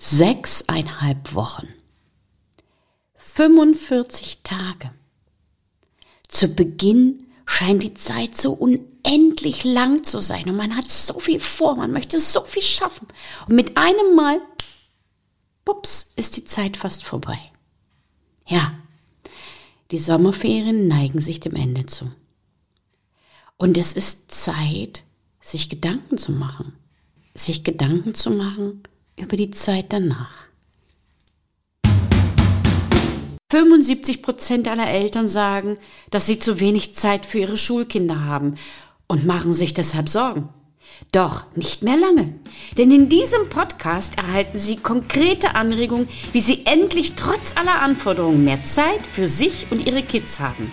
Sechseinhalb Wochen. 45 Tage. Zu Beginn scheint die Zeit so unendlich lang zu sein und man hat so viel vor, man möchte so viel schaffen. Und mit einem Mal, pups, ist die Zeit fast vorbei. Ja, die Sommerferien neigen sich dem Ende zu. Und es ist Zeit, sich Gedanken zu machen. Sich Gedanken zu machen über die Zeit danach. 75 Prozent aller Eltern sagen, dass sie zu wenig Zeit für ihre Schulkinder haben und machen sich deshalb Sorgen. Doch nicht mehr lange. Denn in diesem Podcast erhalten Sie konkrete Anregungen, wie Sie endlich trotz aller Anforderungen mehr Zeit für sich und Ihre Kids haben.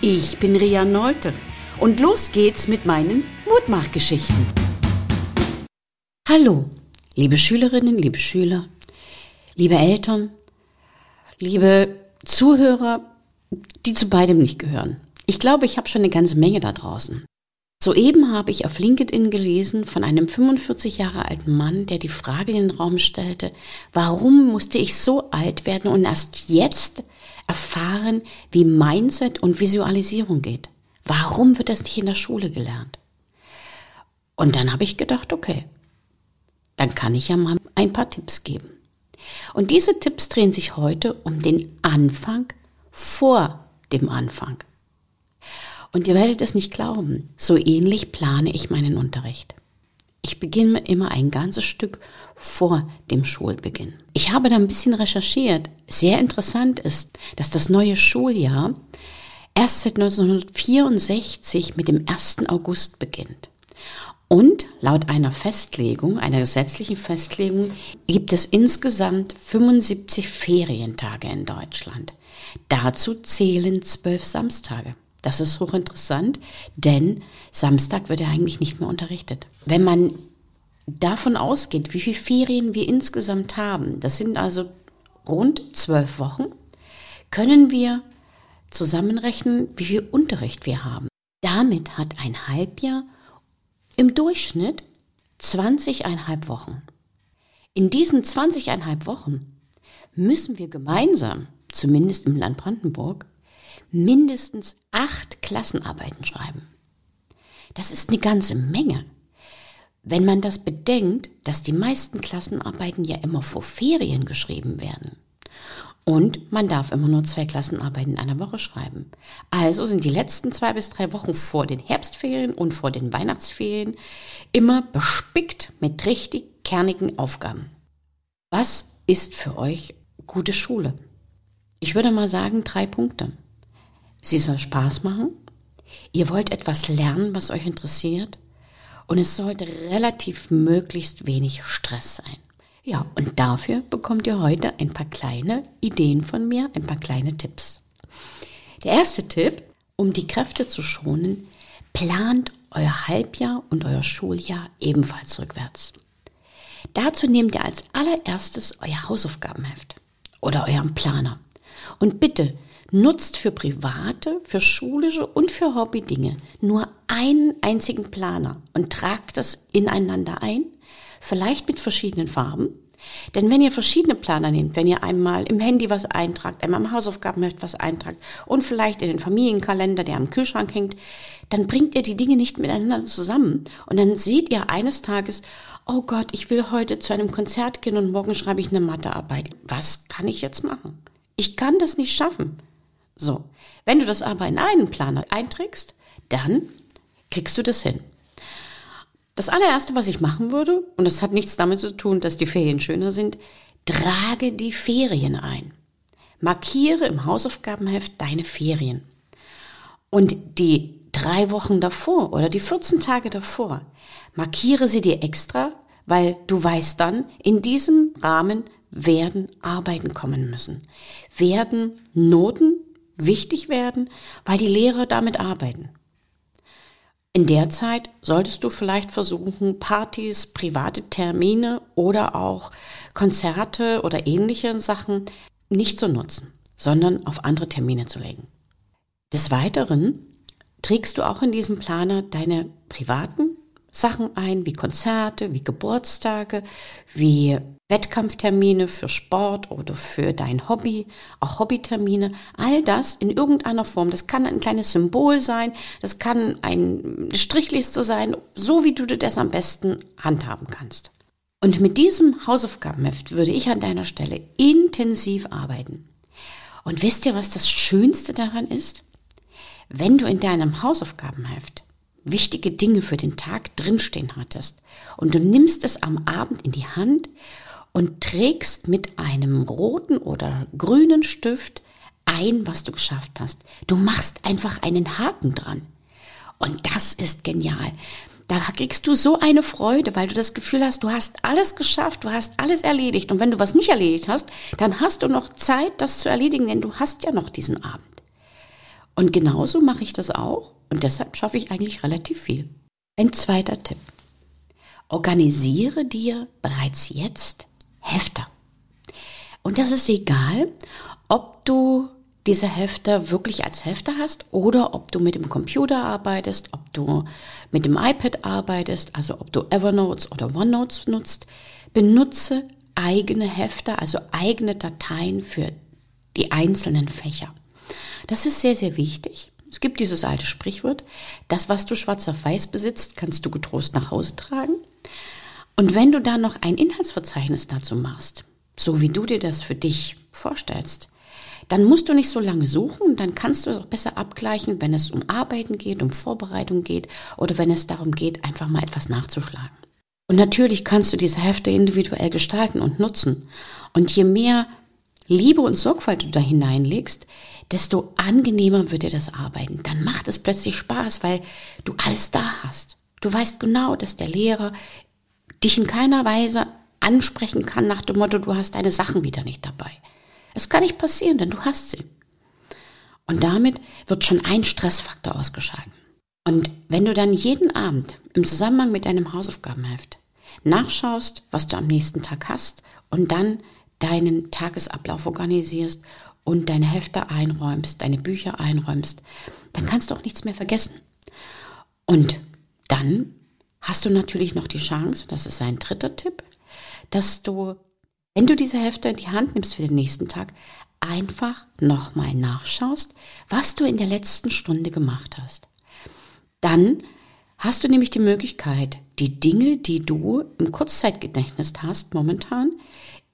Ich bin Ria Nolte und los geht's mit meinen Mutmachgeschichten. Hallo, liebe Schülerinnen, liebe Schüler, liebe Eltern, liebe Zuhörer, die zu beidem nicht gehören. Ich glaube, ich habe schon eine ganze Menge da draußen. Soeben habe ich auf LinkedIn gelesen von einem 45 Jahre alten Mann, der die Frage in den Raum stellte, warum musste ich so alt werden und erst jetzt erfahren, wie Mindset und Visualisierung geht? Warum wird das nicht in der Schule gelernt? Und dann habe ich gedacht, okay, dann kann ich ja mal ein paar Tipps geben. Und diese Tipps drehen sich heute um den Anfang vor dem Anfang. Und ihr werdet es nicht glauben, so ähnlich plane ich meinen Unterricht. Ich beginne immer ein ganzes Stück vor dem Schulbeginn. Ich habe da ein bisschen recherchiert. Sehr interessant ist, dass das neue Schuljahr erst seit 1964 mit dem 1. August beginnt. Und laut einer Festlegung, einer gesetzlichen Festlegung, gibt es insgesamt 75 Ferientage in Deutschland. Dazu zählen zwölf Samstage. Das ist hochinteressant, denn Samstag wird ja eigentlich nicht mehr unterrichtet. Wenn man davon ausgeht, wie viele Ferien wir insgesamt haben, das sind also rund zwölf Wochen, können wir zusammenrechnen, wie viel Unterricht wir haben. Damit hat ein Halbjahr im Durchschnitt 20,5 Wochen. In diesen 20,5 Wochen müssen wir gemeinsam, zumindest im Land Brandenburg, mindestens acht Klassenarbeiten schreiben. Das ist eine ganze Menge. Wenn man das bedenkt, dass die meisten Klassenarbeiten ja immer vor Ferien geschrieben werden. Und man darf immer nur zwei Klassenarbeiten in einer Woche schreiben. Also sind die letzten zwei bis drei Wochen vor den Herbstferien und vor den Weihnachtsferien immer bespickt mit richtig kernigen Aufgaben. Was ist für euch gute Schule? Ich würde mal sagen, drei Punkte. Sie soll Spaß machen. Ihr wollt etwas lernen, was euch interessiert. Und es sollte relativ möglichst wenig Stress sein. Ja, und dafür bekommt ihr heute ein paar kleine Ideen von mir, ein paar kleine Tipps. Der erste Tipp, um die Kräfte zu schonen, plant euer Halbjahr und euer Schuljahr ebenfalls rückwärts. Dazu nehmt ihr als allererstes euer Hausaufgabenheft oder euren Planer. Und bitte nutzt für private, für schulische und für Hobbydinge nur einen einzigen Planer und tragt das ineinander ein vielleicht mit verschiedenen Farben. Denn wenn ihr verschiedene Planer nehmt, wenn ihr einmal im Handy was eintragt, einmal im Hausaufgabenheft was eintragt und vielleicht in den Familienkalender, der am Kühlschrank hängt, dann bringt ihr die Dinge nicht miteinander zusammen. Und dann seht ihr eines Tages, oh Gott, ich will heute zu einem Konzert gehen und morgen schreibe ich eine Mathearbeit. Was kann ich jetzt machen? Ich kann das nicht schaffen. So. Wenn du das aber in einen Planer einträgst, dann kriegst du das hin. Das allererste, was ich machen würde, und das hat nichts damit zu tun, dass die Ferien schöner sind, trage die Ferien ein. Markiere im Hausaufgabenheft deine Ferien. Und die drei Wochen davor oder die 14 Tage davor, markiere sie dir extra, weil du weißt dann, in diesem Rahmen werden Arbeiten kommen müssen, werden Noten wichtig werden, weil die Lehrer damit arbeiten. In der Zeit solltest du vielleicht versuchen, Partys, private Termine oder auch Konzerte oder ähnliche Sachen nicht zu nutzen, sondern auf andere Termine zu legen. Des Weiteren trägst du auch in diesem Planer deine privaten, Sachen ein, wie Konzerte, wie Geburtstage, wie Wettkampftermine für Sport oder für dein Hobby, auch Hobbytermine, all das in irgendeiner Form. Das kann ein kleines Symbol sein, das kann eine Strichliste sein, so wie du das am besten handhaben kannst. Und mit diesem Hausaufgabenheft würde ich an deiner Stelle intensiv arbeiten. Und wisst ihr, was das Schönste daran ist? Wenn du in deinem Hausaufgabenheft wichtige Dinge für den Tag drinstehen hattest und du nimmst es am Abend in die Hand und trägst mit einem roten oder grünen Stift ein, was du geschafft hast. Du machst einfach einen Haken dran. Und das ist genial. Da kriegst du so eine Freude, weil du das Gefühl hast, du hast alles geschafft, du hast alles erledigt. Und wenn du was nicht erledigt hast, dann hast du noch Zeit, das zu erledigen, denn du hast ja noch diesen Abend. Und genauso mache ich das auch und deshalb schaffe ich eigentlich relativ viel. Ein zweiter Tipp. Organisiere dir bereits jetzt Hefter. Und das ist egal, ob du diese Hefter wirklich als Hefter hast oder ob du mit dem Computer arbeitest, ob du mit dem iPad arbeitest, also ob du Evernotes oder OneNotes nutzt. Benutze eigene Hefter, also eigene Dateien für die einzelnen Fächer. Das ist sehr, sehr wichtig. Es gibt dieses alte Sprichwort, das, was du schwarz auf weiß besitzt, kannst du getrost nach Hause tragen. Und wenn du da noch ein Inhaltsverzeichnis dazu machst, so wie du dir das für dich vorstellst, dann musst du nicht so lange suchen, dann kannst du auch besser abgleichen, wenn es um Arbeiten geht, um Vorbereitung geht oder wenn es darum geht, einfach mal etwas nachzuschlagen. Und natürlich kannst du diese Hefte individuell gestalten und nutzen. Und je mehr Liebe und Sorgfalt du da hineinlegst, desto angenehmer wird dir das Arbeiten. Dann macht es plötzlich Spaß, weil du alles da hast. Du weißt genau, dass der Lehrer dich in keiner Weise ansprechen kann nach dem Motto, du hast deine Sachen wieder nicht dabei. Es kann nicht passieren, denn du hast sie. Und damit wird schon ein Stressfaktor ausgeschalten. Und wenn du dann jeden Abend im Zusammenhang mit deinem Hausaufgabenheft nachschaust, was du am nächsten Tag hast und dann deinen Tagesablauf organisierst und deine Hefte einräumst, deine Bücher einräumst, dann kannst du auch nichts mehr vergessen. Und dann hast du natürlich noch die Chance, das ist ein dritter Tipp, dass du, wenn du diese Hefte in die Hand nimmst für den nächsten Tag, einfach nochmal nachschaust, was du in der letzten Stunde gemacht hast. Dann hast du nämlich die Möglichkeit, die Dinge, die du im Kurzzeitgedächtnis hast momentan,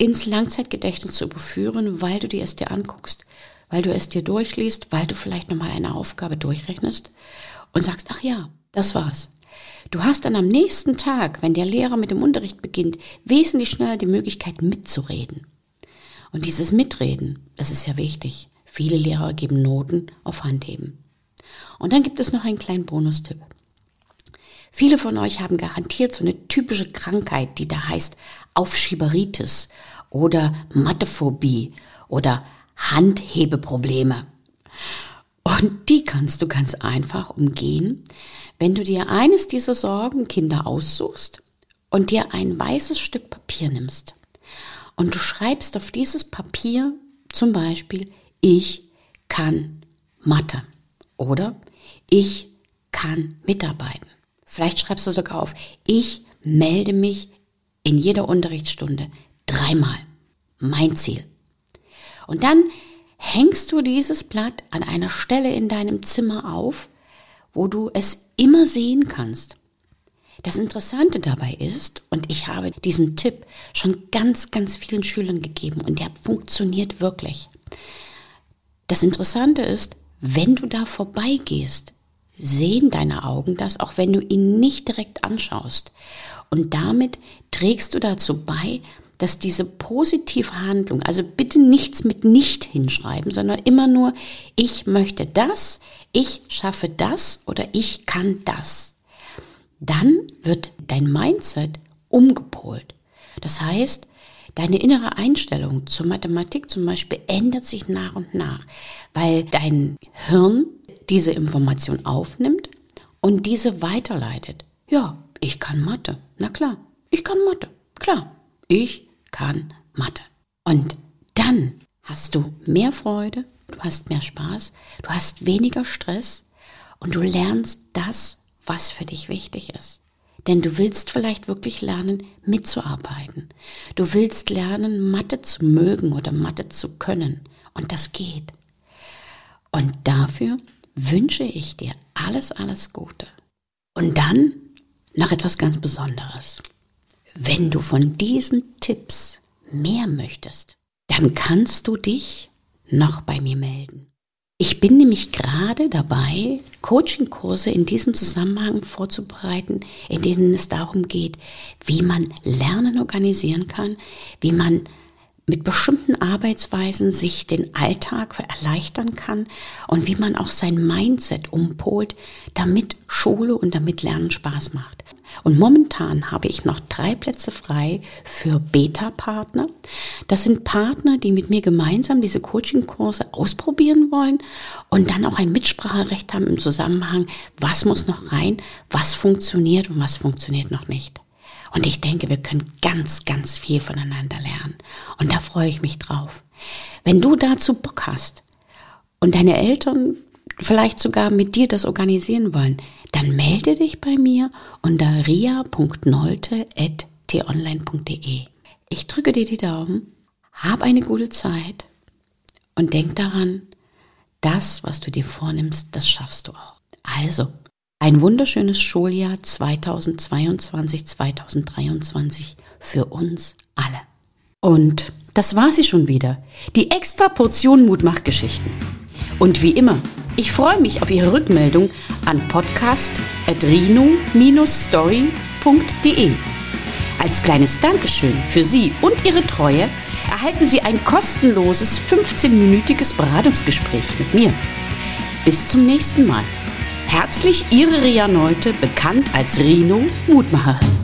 ins Langzeitgedächtnis zu überführen, weil du dir es dir anguckst, weil du es dir durchliest, weil du vielleicht nochmal eine Aufgabe durchrechnest und sagst, ach ja, das war's. Du hast dann am nächsten Tag, wenn der Lehrer mit dem Unterricht beginnt, wesentlich schneller die Möglichkeit mitzureden. Und dieses Mitreden, das ist ja wichtig. Viele Lehrer geben Noten auf Handheben. Und dann gibt es noch einen kleinen Bonustipp. Viele von euch haben garantiert so eine typische Krankheit, die da heißt Aufschieberitis oder Mathephobie oder Handhebeprobleme. Und die kannst du ganz einfach umgehen, wenn du dir eines dieser Sorgenkinder aussuchst und dir ein weißes Stück Papier nimmst. Und du schreibst auf dieses Papier zum Beispiel, ich kann Mathe oder ich kann mitarbeiten. Vielleicht schreibst du sogar auf, ich melde mich in jeder Unterrichtsstunde dreimal. Mein Ziel. Und dann hängst du dieses Blatt an einer Stelle in deinem Zimmer auf, wo du es immer sehen kannst. Das Interessante dabei ist, und ich habe diesen Tipp schon ganz, ganz vielen Schülern gegeben und der funktioniert wirklich. Das Interessante ist, wenn du da vorbeigehst, sehen deine Augen das, auch wenn du ihn nicht direkt anschaust. Und damit trägst du dazu bei, dass diese positive Handlung, also bitte nichts mit nicht hinschreiben, sondern immer nur, ich möchte das, ich schaffe das oder ich kann das. Dann wird dein Mindset umgepolt. Das heißt, deine innere Einstellung zur Mathematik zum Beispiel ändert sich nach und nach, weil dein Hirn diese Information aufnimmt und diese weiterleitet. Ja, ich kann Mathe. Na klar, ich kann Mathe. Klar, ich kann Mathe. Und dann hast du mehr Freude, du hast mehr Spaß, du hast weniger Stress und du lernst das, was für dich wichtig ist. Denn du willst vielleicht wirklich lernen, mitzuarbeiten. Du willst lernen, Mathe zu mögen oder Mathe zu können. Und das geht. Und dafür wünsche ich dir alles, alles Gute. Und dann noch etwas ganz Besonderes. Wenn du von diesen Tipps mehr möchtest, dann kannst du dich noch bei mir melden. Ich bin nämlich gerade dabei, Coachingkurse in diesem Zusammenhang vorzubereiten, in denen es darum geht, wie man Lernen organisieren kann, wie man mit bestimmten Arbeitsweisen sich den Alltag erleichtern kann und wie man auch sein Mindset umpolt, damit Schule und damit Lernen Spaß macht. Und momentan habe ich noch drei Plätze frei für Beta-Partner. Das sind Partner, die mit mir gemeinsam diese Coaching-Kurse ausprobieren wollen und dann auch ein Mitspracherecht haben im Zusammenhang, was muss noch rein, was funktioniert und was funktioniert noch nicht. Und ich denke, wir können ganz, ganz viel voneinander lernen. Und da freue ich mich drauf. Wenn du dazu Bock hast und deine Eltern vielleicht sogar mit dir das organisieren wollen, dann melde dich bei mir unter ria.nolte.tonline.de. Ich drücke dir die Daumen, hab eine gute Zeit und denk daran, das, was du dir vornimmst, das schaffst du auch. Also, ein wunderschönes Schuljahr 2022-2023 für uns alle. Und das war sie schon wieder. Die extra Portion Mutmachgeschichten. Und wie immer, ich freue mich auf Ihre Rückmeldung an podcast.rino-story.de. Als kleines Dankeschön für Sie und Ihre Treue erhalten Sie ein kostenloses 15-minütiges Beratungsgespräch mit mir. Bis zum nächsten Mal. Herzlich Ihre Ria Neute, bekannt als Rino Mutmacherin.